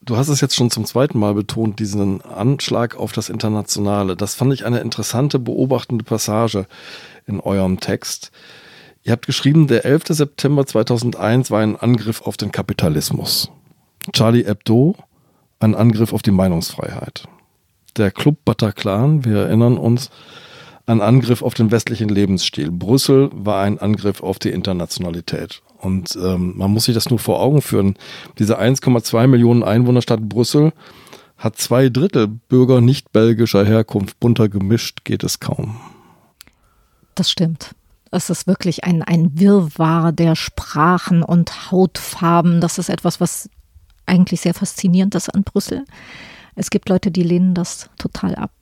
Du hast es jetzt schon zum zweiten Mal betont, diesen Anschlag auf das Internationale. Das fand ich eine interessante beobachtende Passage in eurem Text. Ihr habt geschrieben, der 11. September 2001 war ein Angriff auf den Kapitalismus. Charlie Hebdo, ein Angriff auf die Meinungsfreiheit. Der Club Bataclan, wir erinnern uns, ein Angriff auf den westlichen Lebensstil. Brüssel war ein Angriff auf die Internationalität. Und ähm, man muss sich das nur vor Augen führen. Diese 1,2 Millionen Einwohnerstadt Brüssel hat zwei Drittel Bürger nicht belgischer Herkunft. Bunter gemischt geht es kaum. Das stimmt. Es ist wirklich ein, ein Wirrwarr der Sprachen und Hautfarben. Das ist etwas, was eigentlich sehr faszinierend ist an Brüssel. Es gibt Leute, die lehnen das total ab.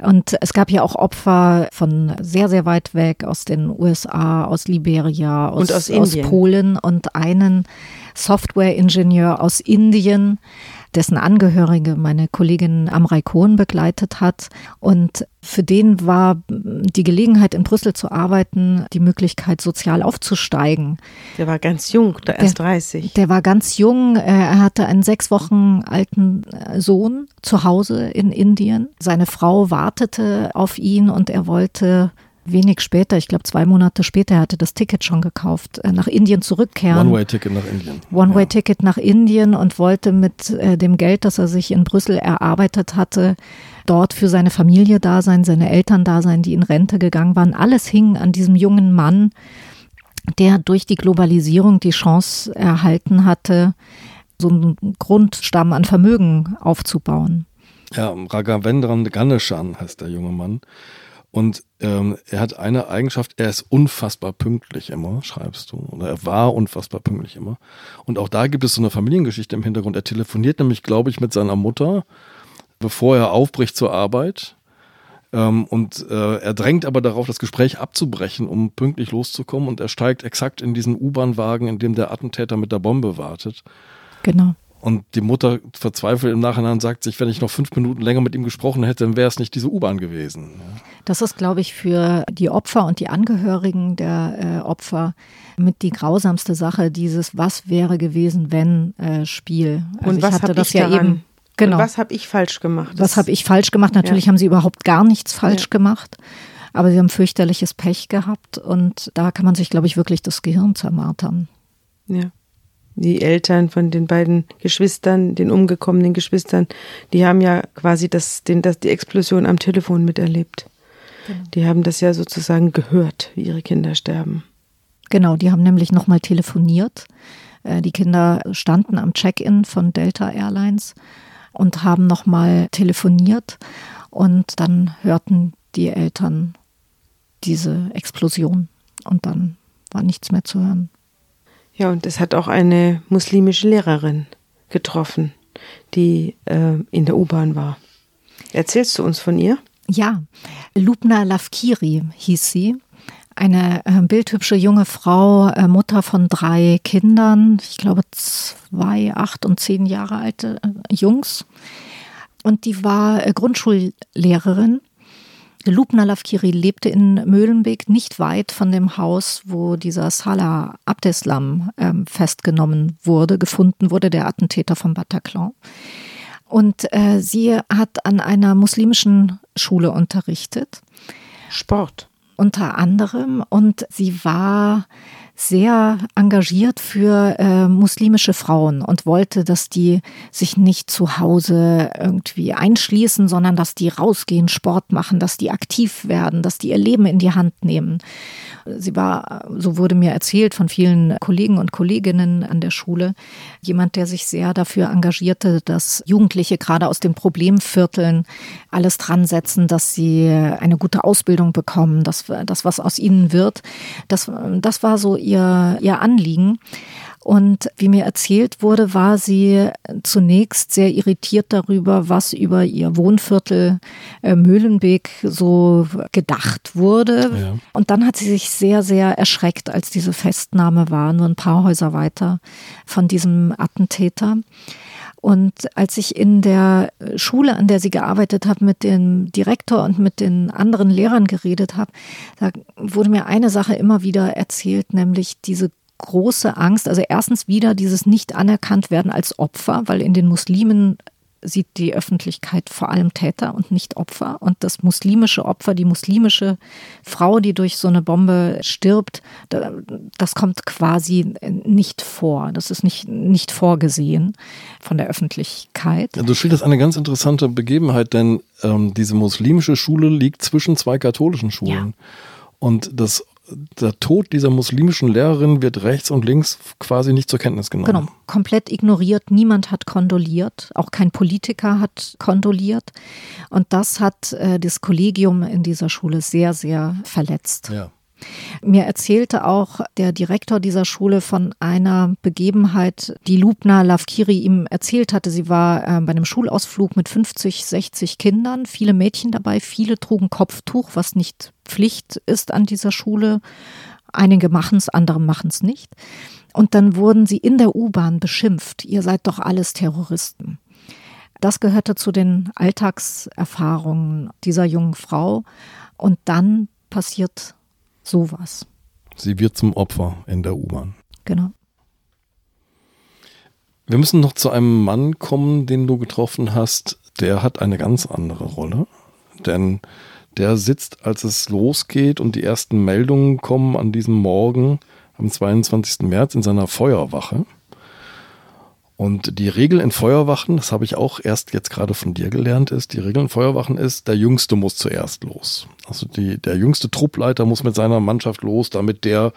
Und es gab ja auch Opfer von sehr, sehr weit weg aus den USA, aus Liberia, aus, Und aus aus. Polen und einen Software-Ingenieur aus Indien, dessen Angehörige meine Kollegin Amrei Kohn begleitet hat. Und für den war die Gelegenheit, in Brüssel zu arbeiten, die Möglichkeit, sozial aufzusteigen. Der war ganz jung, da erst 30. Der war ganz jung. Er hatte einen sechs Wochen alten äh, Sohn zu Hause in Indien. Seine Frau wartete auf ihn und er wollte wenig später, ich glaube zwei Monate später, er hatte das Ticket schon gekauft, äh, nach Indien zurückkehren. One-Way-Ticket nach Indien. One-Way-Ticket nach Indien und wollte mit äh, dem Geld, das er sich in Brüssel erarbeitet hatte, dort für seine Familie da sein, seine Eltern da sein, die in Rente gegangen waren. Alles hing an diesem jungen Mann, der durch die Globalisierung die Chance erhalten hatte, so einen Grundstamm an Vermögen aufzubauen. Ja, Raghavendran Ganeshan heißt der junge Mann. Und ähm, er hat eine Eigenschaft, er ist unfassbar pünktlich immer, schreibst du. Oder er war unfassbar pünktlich immer. Und auch da gibt es so eine Familiengeschichte im Hintergrund. Er telefoniert nämlich, glaube ich, mit seiner Mutter, bevor er aufbricht zur Arbeit. Ähm, und äh, er drängt aber darauf, das Gespräch abzubrechen, um pünktlich loszukommen. Und er steigt exakt in diesen U-Bahn-Wagen, in dem der Attentäter mit der Bombe wartet. Genau. Und die Mutter verzweifelt im Nachhinein und sagt sich, wenn ich noch fünf Minuten länger mit ihm gesprochen hätte, dann wäre es nicht diese U-Bahn gewesen. Das ist, glaube ich, für die Opfer und die Angehörigen der äh, Opfer mit die grausamste Sache, dieses Was wäre gewesen, wenn äh, Spiel. Also Und was ich hatte habe das ich ja daran? eben. Genau. Und was habe ich falsch gemacht? Was habe ich falsch gemacht? Natürlich Ja. haben sie überhaupt gar nichts falsch Ja. gemacht, aber sie haben fürchterliches Pech gehabt und da kann man sich, glaube ich, wirklich das Gehirn zermartern. Ja. Die Eltern von den beiden Geschwistern, den umgekommenen Geschwistern, die haben ja quasi das, den, das, die Explosion am Telefon miterlebt. Die haben das ja sozusagen gehört, wie ihre Kinder sterben. Genau, die haben nämlich nochmal telefoniert. Äh, Die Kinder standen am Check-in von Delta Airlines und haben nochmal telefoniert und dann hörten die Eltern diese Explosion und dann war nichts mehr zu hören. Ja, und es hat auch eine muslimische Lehrerin getroffen. die äh, in der U-Bahn war. Erzählst du uns von ihr? Ja, Lubna Lavkiri hieß sie. Eine äh, bildhübsche junge Frau, äh, Mutter von drei Kindern, ich glaube zwei, acht und zehn Jahre alte äh, Jungs. Und die war äh, Grundschullehrerin Lubna Lavkiri lebte in Möhlenbeek, nicht weit von dem Haus, wo dieser Salah Abdeslam ähm, festgenommen wurde, gefunden wurde, der Attentäter vom Bataclan. Und äh, sie hat an einer muslimischen Schule unterrichtet. Sport. Unter anderem. Und sie war sehr engagiert für äh, muslimische Frauen und wollte, dass die sich nicht zu Hause irgendwie einschließen, sondern dass die rausgehen, Sport machen, dass die aktiv werden, dass die ihr Leben in die Hand nehmen. Sie war, so wurde mir erzählt von vielen Kollegen und Kolleginnen an der Schule, jemand, der sich sehr dafür engagierte, dass Jugendliche gerade aus den Problemvierteln alles dran setzen, dass sie eine gute Ausbildung bekommen, dass das, was aus ihnen wird. Das, das war so ihr, ihr Anliegen. Und wie mir erzählt wurde, war sie zunächst sehr irritiert darüber, was über ihr Wohnviertel äh, Mühlenbeek so gedacht wurde. Ja. Und dann hat sie sich sehr, sehr erschreckt, als diese Festnahme war, nur ein paar Häuser weiter von diesem Attentäter. Und als ich in der Schule, an der sie gearbeitet hat, mit dem Direktor und mit den anderen Lehrern geredet habe, da wurde mir eine Sache immer wieder erzählt, nämlich diese große Angst. Also erstens wieder dieses nicht anerkannt werden als Opfer, weil in den Muslimen sieht die Öffentlichkeit vor allem Täter und nicht Opfer. Und das muslimische Opfer, die muslimische Frau, die durch so eine Bombe stirbt, das kommt quasi nicht vor. Das ist nicht, nicht vorgesehen von der Öffentlichkeit. Ja, du schilderst eine ganz interessante Begebenheit, denn ähm, diese muslimische Schule liegt zwischen zwei katholischen Schulen. Ja. Und das der Tod dieser muslimischen Lehrerin wird rechts und links quasi nicht zur Kenntnis genommen. Genau, komplett ignoriert. Niemand hat kondoliert, auch kein Politiker hat kondoliert. Und das hat äh, das Kollegium in dieser Schule sehr, sehr verletzt. Ja. Mir erzählte auch der Direktor dieser Schule von einer Begebenheit, die Lubna Lavkiri ihm erzählt hatte. Sie war äh, bei einem Schulausflug mit 50, 60 Kindern, viele Mädchen dabei, viele trugen Kopftuch, was nicht Pflicht ist an dieser Schule. Einige machen es, andere machen es nicht. Und dann wurden sie in der U-Bahn beschimpft. Ihr seid doch alles Terroristen. Das gehörte zu den Alltagserfahrungen dieser jungen Frau. Und dann passiert sowas. Sie wird zum Opfer in der U-Bahn. Genau. Wir müssen noch zu einem Mann kommen, den du getroffen hast. Der hat eine ganz andere Rolle. Denn der sitzt, als es losgeht und die ersten Meldungen kommen an diesem Morgen am 22. März in seiner Feuerwache. Und die Regel in Feuerwachen, das habe ich auch erst jetzt gerade von dir gelernt, ist, die Regel in Feuerwachen ist, der Jüngste muss zuerst los. Also die, der jüngste Truppleiter muss mit seiner Mannschaft los, damit der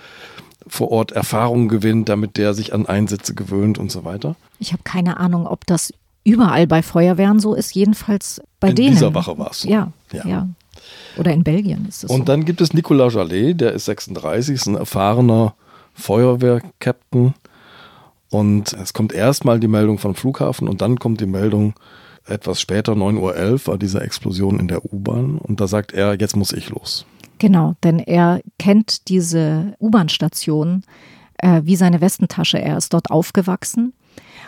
vor Ort Erfahrungen gewinnt, damit der sich an Einsätze gewöhnt und so weiter. Ich habe keine Ahnung, ob das überall bei Feuerwehren so ist, jedenfalls bei in denen. In dieser Wache war es so. Ja, ja, ja. Oder in Belgien ist es Und so. dann gibt es Nicolas Jallet, der ist 36, ist ein erfahrener Feuerwehrkapitän und es kommt erstmal die Meldung vom Flughafen und dann kommt die Meldung etwas später, 9.11 Uhr, war diese Explosion in der U-Bahn. Und da sagt er, jetzt muss ich los. Genau, denn er kennt diese U-Bahn-Station äh, wie seine Westentasche. Er ist dort aufgewachsen.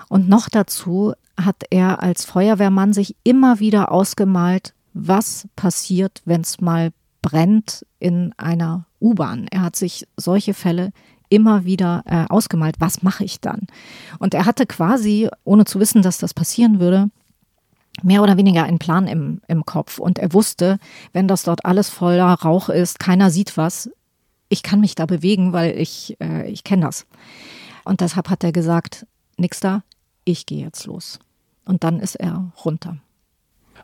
Und noch dazu hat er als Feuerwehrmann sich immer wieder ausgemalt, was passiert, wenn es mal brennt in einer U-Bahn. Er hat sich solche Fälle immer wieder äh, ausgemalt, was mache ich dann? Und er hatte quasi, ohne zu wissen, dass das passieren würde, mehr oder weniger einen Plan im, im Kopf. Und er wusste, wenn das dort alles voller Rauch ist, keiner sieht was, ich kann mich da bewegen, weil ich, äh, ich kenne das. Und deshalb hat er gesagt, nix da, ich gehe jetzt los. Und dann ist er runter.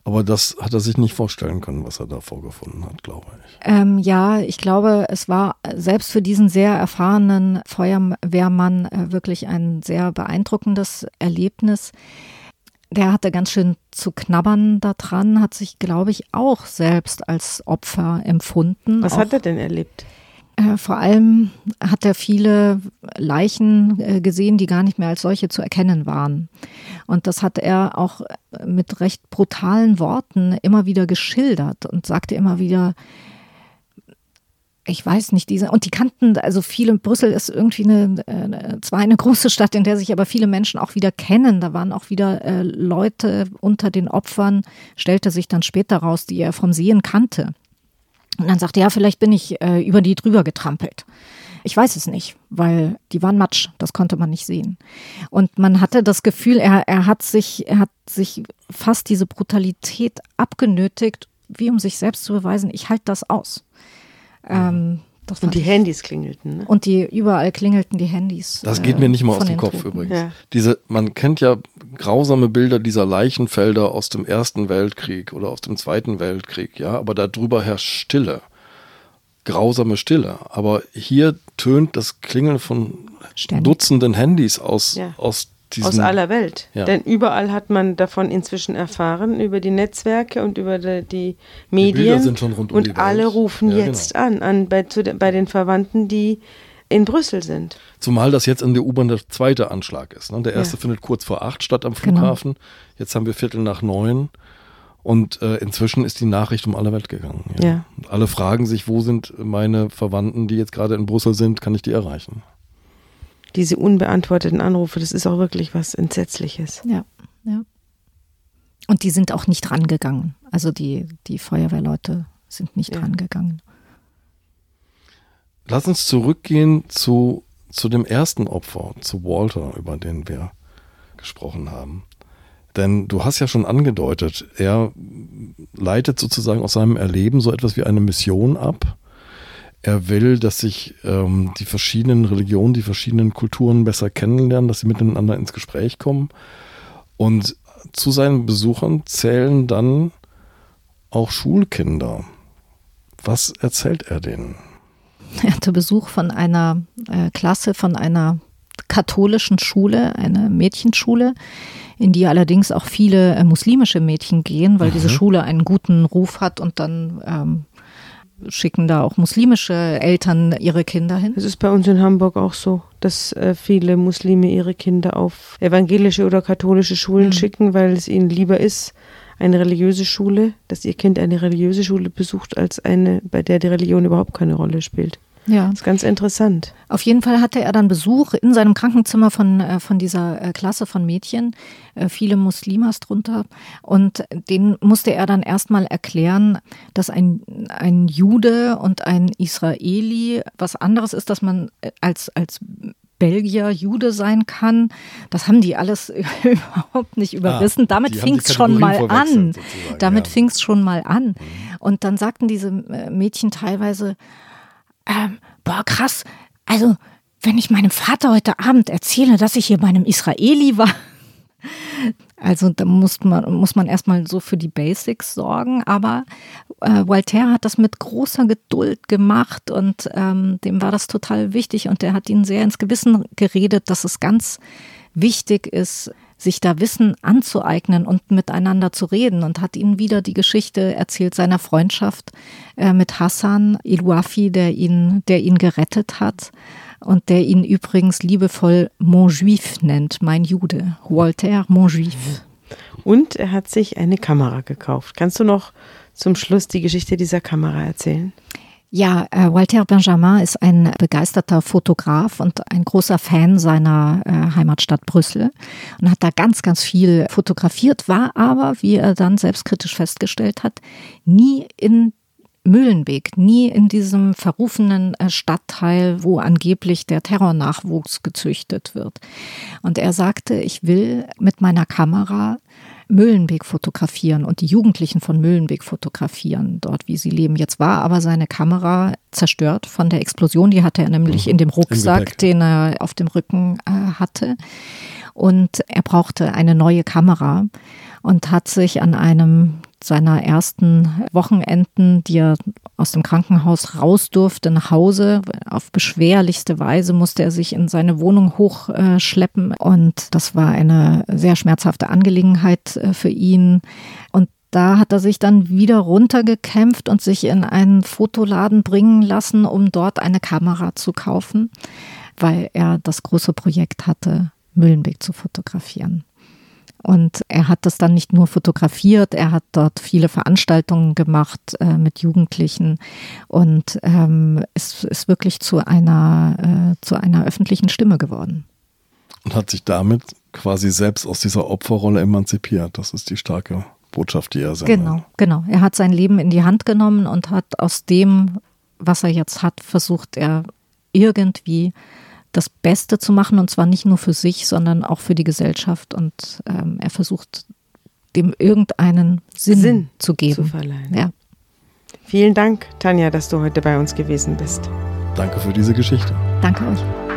Aber das hat er sich nicht vorstellen können, was er da vorgefunden hat, glaube ich. Ähm, ja, ich glaube, es war selbst für diesen sehr erfahrenen Feuerwehrmann äh, wirklich ein sehr beeindruckendes Erlebnis. Der hatte ganz schön zu knabbern daran, hat sich, glaube ich, auch selbst als Opfer empfunden. Was auch, hat er denn erlebt? Äh, vor allem hat er viele Leichen äh, gesehen, die gar nicht mehr als solche zu erkennen waren. Und das hat er auch mit recht brutalen Worten immer wieder geschildert und sagte immer wieder, ich weiß nicht, diese, und die kannten, also viele, Brüssel ist irgendwie eine, äh, zwar eine große Stadt, in der sich aber viele Menschen auch wieder kennen. Da waren auch wieder Leute unter den Opfern, stellte sich dann später raus, die er vom Sehen kannte. Und dann sagte er, ja, vielleicht bin ich äh, über die drüber getrampelt. Ich weiß es nicht, weil die waren matsch, das konnte man nicht sehen. Und man hatte das Gefühl, er, er hat sich, er hat sich fast diese Brutalität abgenötigt, wie um sich selbst zu beweisen, ich halte das aus. Ähm, das Und die Handys klingelten. Ne? Und die überall klingelten die Handys. Das äh, geht mir nicht mal aus dem Kopf Toten. übrigens. Ja. Diese, man kennt ja grausame Bilder dieser Leichenfelder aus dem Ersten Weltkrieg oder aus dem Zweiten Weltkrieg, ja, aber darüber herrscht Stille. Grausame Stille. Aber hier tönt das Klingeln von Ständig. Dutzenden Handys aus, Ja. aus. Aus aller Welt. Ja. Denn überall hat man davon inzwischen erfahren, über die Netzwerke und über die, die Medien. Schon rund um und die alle rufen Ja, jetzt genau. an, an bei, zu, den- bei den Verwandten, die in Brüssel sind. Zumal das jetzt in der U-Bahn der zweite Anschlag ist. Ne? Der erste Ja. findet kurz vor acht statt am Genau. Flughafen. Jetzt haben wir Viertel nach neun. Und äh, inzwischen ist die Nachricht um alle Welt gegangen. Ja. Und alle fragen sich, wo sind meine Verwandten, die jetzt gerade in Brüssel sind, kann ich die erreichen? Diese unbeantworteten Anrufe, das ist auch wirklich was Entsetzliches. Ja, ja. Und die sind auch nicht rangegangen. Also die, die Feuerwehrleute sind nicht Ja. rangegangen. Lass uns zurückgehen zu, zu dem ersten Opfer, zu Walter, über den wir gesprochen haben. Denn du hast ja schon angedeutet, er leitet sozusagen aus seinem Erleben so etwas wie eine Mission ab. Er will, dass sich ähm, die verschiedenen Religionen, die verschiedenen Kulturen besser kennenlernen, dass sie miteinander ins Gespräch kommen. Und zu seinen Besuchern zählen dann auch Schulkinder. Was erzählt er denen? Er hatte Besuch von einer äh, Klasse von einer katholischen Schule, eine Mädchenschule, in die allerdings auch viele äh, muslimische Mädchen gehen, weil diese Schule einen guten Ruf hat und dann ähm, schicken da auch muslimische Eltern ihre Kinder hin. Es ist bei uns in Hamburg auch so, dass äh, viele Muslime ihre Kinder auf evangelische oder katholische Schulen Mhm. schicken, weil es ihnen lieber ist, eine religiöse Schule, dass ihr Kind eine religiöse Schule besucht, als eine, bei der die Religion überhaupt keine Rolle spielt. Ja. Das ist ganz interessant. Auf jeden Fall hatte er dann Besuch in seinem Krankenzimmer von, äh, von dieser äh, Klasse von Mädchen, äh, viele Muslimas drunter. Und den musste er dann erstmal erklären, dass ein, ein Jude und ein Israeli was anderes ist, dass man als, als Belgier Jude sein kann. Das haben die alles überhaupt nicht überrissen. Damit die haben fing es schon mal an. Damit ja. fing es schon mal an. Und dann sagten diese Mädchen teilweise, ähm, boah, krass. Also, wenn ich meinem Vater heute Abend erzähle, dass ich hier bei einem Israeli war. Also da muss man, muss man erstmal so für die Basics sorgen, aber äh, Voltaire hat das mit großer Geduld gemacht und ähm, dem war das total wichtig und der hat ihnen sehr ins Gewissen geredet, dass es ganz wichtig ist, sich da Wissen anzueignen und miteinander zu reden und hat ihnen wieder die Geschichte erzählt seiner Freundschaft äh, mit Hassan Iluafi, der ihn, der ihn gerettet hat und der ihn übrigens liebevoll Mon Juif nennt, mein Jude. Voltaire Mon Juif. Und er hat sich eine Kamera gekauft. Kannst du noch zum Schluss die Geschichte dieser Kamera erzählen? Ja, äh, Walter Benjamin ist ein begeisterter Fotograf und ein großer Fan seiner äh, Heimatstadt Brüssel und hat da ganz, ganz viel fotografiert, war aber, wie er dann selbstkritisch festgestellt hat, nie in Mühlenbeek, nie in diesem verrufenen äh, Stadtteil, wo angeblich der Terrornachwuchs gezüchtet wird. Und er sagte, ich will mit meiner Kamera Mühlenbeek fotografieren und die Jugendlichen von Mühlenbeek fotografieren, dort wie sie leben. Jetzt war aber seine Kamera zerstört von der Explosion, die hatte er nämlich in dem Rucksack, den er auf dem Rücken äh, hatte. Und er brauchte eine neue Kamera und hat sich an einem seiner ersten Wochenenden, die er aus dem Krankenhaus raus durfte, nach Hause. Auf beschwerlichste Weise musste er sich in seine Wohnung hochschleppen. Und das war eine sehr schmerzhafte Angelegenheit äh, für ihn. Und da hat er sich dann wieder runtergekämpft und sich in einen Fotoladen bringen lassen, um dort eine Kamera zu kaufen, weil er das große Projekt hatte, Mühlenbeek zu fotografieren. Und er hat das dann nicht nur fotografiert, er hat dort viele Veranstaltungen gemacht äh, mit Jugendlichen und ähm, ist, ist wirklich zu einer, äh, zu einer öffentlichen Stimme geworden. Und hat sich damit quasi selbst aus dieser Opferrolle emanzipiert. Das ist die starke Botschaft, die er sendet. Genau, genau. Er hat sein Leben in die Hand genommen und hat aus dem, was er jetzt hat, versucht er irgendwie das Beste zu machen und zwar nicht nur für sich, sondern auch für die Gesellschaft. Und ähm, er versucht dem irgendeinen Sinn, Sinn zu geben. Zu verleihen. Ja. Vielen Dank, Tanja, dass du heute bei uns gewesen bist. Danke für diese Geschichte. Danke euch.